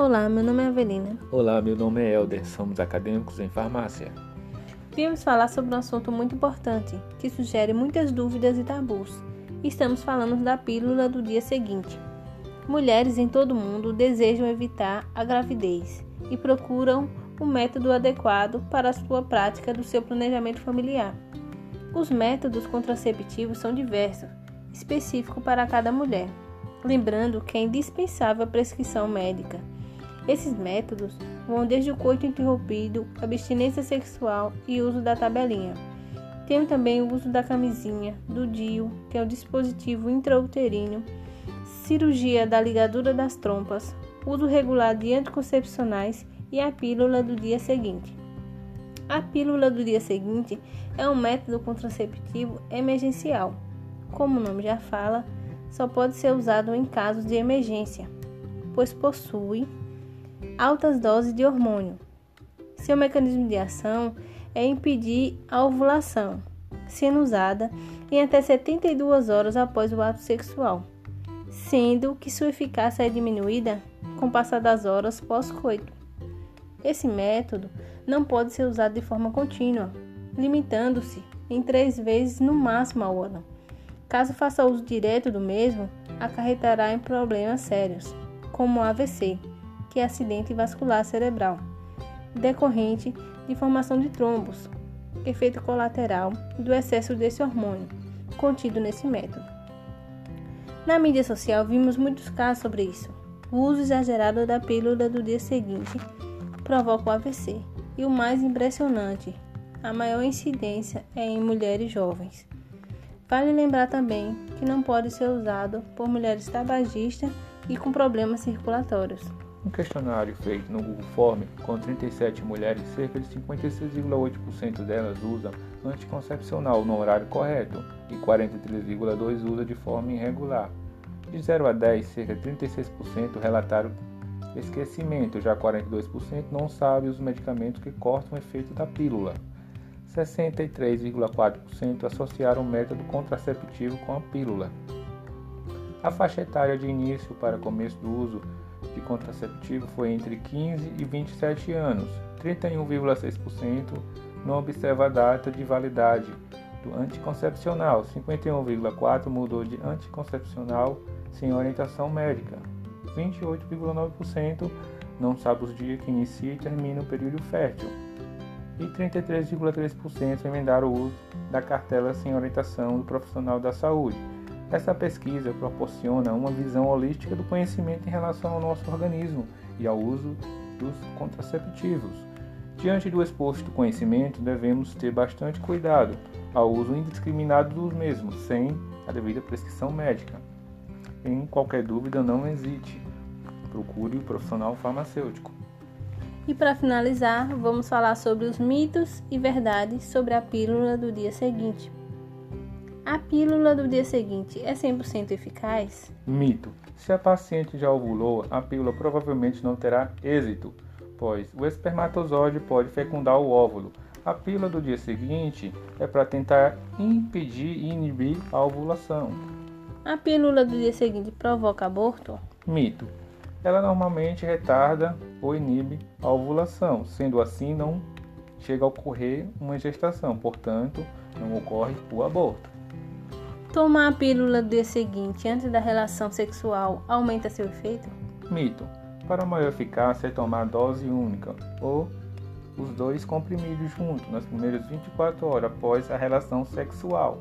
Olá, meu nome é Avelina. Olá, meu nome é Helder, somos acadêmicos em farmácia. Viemos falar sobre um assunto muito importante, que sugere muitas dúvidas e tabus. Estamos falando da pílula do dia seguinte. Mulheres em todo o mundo desejam evitar a gravidez e procuram o um método adequado para a sua prática do seu planejamento familiar. Os métodos contraceptivos são diversos, específicos para cada mulher, lembrando que é indispensável a prescrição médica esses métodos vão desde o coito interrompido, abstinência sexual e uso da tabelinha. Tem também o uso da camisinha, do DIU, que é o dispositivo intrauterino, cirurgia da ligadura das trompas, uso regular de anticoncepcionais e a pílula do dia seguinte. A pílula do dia seguinte é um método contraceptivo emergencial. Como o nome já fala, só pode ser usado em casos de emergência, pois possui altas doses de hormônio. Seu mecanismo de ação é impedir a ovulação, sendo usada em até 72 horas após o ato sexual, sendo que sua eficácia é diminuída com o passar das horas pós-coito. Esse método não pode ser usado de forma contínua, limitando-se em três vezes no máximo ao ano. Caso faça uso direto do mesmo, acarretará em problemas sérios, como AVC, que é acidente vascular cerebral, decorrente de formação de trombos, efeito colateral do excesso desse hormônio contido nesse método. Na mídia social vimos muitos casos sobre isso. O uso exagerado da pílula do dia seguinte provoca o AVC e o mais impressionante, a maior incidência é em mulheres jovens. Vale lembrar também que não pode ser usado por mulheres tabagistas e com problemas circulatórios. Um questionário feito no Google Form com 37 mulheres, cerca de 56,8% delas usam anticoncepcional no horário correto e 43,2% usa de forma irregular. De 0 a 10, cerca de 36% relataram esquecimento, já 42% não sabem os medicamentos que cortam o efeito da pílula. 63,4% associaram o método contraceptivo com a pílula. A faixa etária de início para começo do uso de contraceptivo foi entre 15 e 27 anos. 31,6% não observa a data de validade do anticoncepcional. 51,4% mudou de anticoncepcional sem orientação médica. 28,9% não sabe os dias que inicia e termina o período fértil. E 33,3% emendaram o uso da cartela sem orientação do profissional da saúde. Essa pesquisa proporciona uma visão holística do conhecimento em relação ao nosso organismo e ao uso dos contraceptivos. Diante do exposto conhecimento, devemos ter bastante cuidado ao uso indiscriminado dos mesmos, sem a devida prescrição médica. Em qualquer dúvida, não hesite. Procure o profissional farmacêutico. E para finalizar, vamos falar sobre os mitos e verdades sobre a pílula do dia seguinte. A pílula do dia seguinte é 100% eficaz? Mito. Se a paciente já ovulou, a pílula provavelmente não terá êxito, pois o espermatozoide pode fecundar o óvulo. A pílula do dia seguinte é para tentar impedir e inibir a ovulação. A pílula do dia seguinte provoca aborto? Mito. Ela normalmente retarda ou inibe a ovulação, sendo assim não chega a ocorrer uma gestação, portanto, não ocorre o aborto. Tomar a pílula do dia seguinte antes da relação sexual aumenta seu efeito? Mito. Para maior eficácia é tomar dose única ou os dois comprimidos juntos nas primeiras 24 horas após a relação sexual.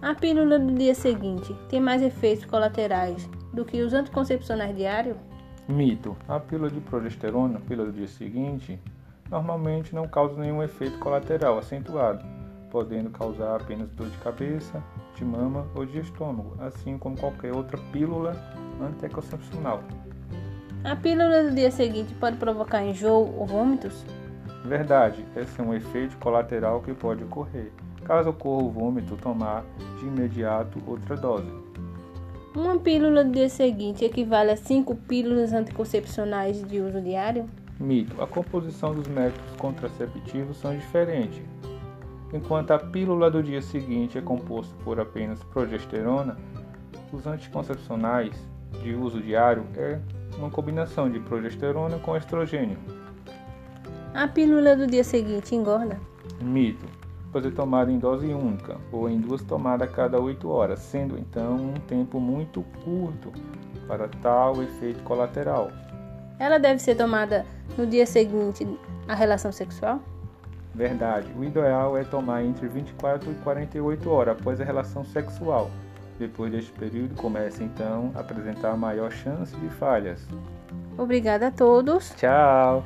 A pílula do dia seguinte tem mais efeitos colaterais do que os anticoncepcionais diários? Mito. A pílula de progesterona, pílula do dia seguinte, normalmente não causa nenhum efeito colateral acentuado podendo causar apenas dor de cabeça, de mama ou de estômago, assim como qualquer outra pílula anticoncepcional. A pílula do dia seguinte pode provocar enjoo ou vômitos? Verdade, esse é um efeito colateral que pode ocorrer. Caso ocorra o vômito, tomar de imediato outra dose. Uma pílula do dia seguinte equivale a 5 pílulas anticoncepcionais de uso diário? Mito. A composição dos métodos contraceptivos são diferentes. Enquanto a pílula do dia seguinte é composta por apenas progesterona, os anticoncepcionais de uso diário é uma combinação de progesterona com estrogênio. A pílula do dia seguinte engorda? Mito. Pode ser tomada em dose única ou em duas tomadas a cada 8 horas, sendo então um tempo muito curto para tal efeito colateral. Ela deve ser tomada no dia seguinte à relação sexual? Verdade. O ideal é tomar entre 24 e 48 horas após a relação sexual. Depois deste período, começa então a apresentar maior chance de falhas. Obrigada a todos. Tchau!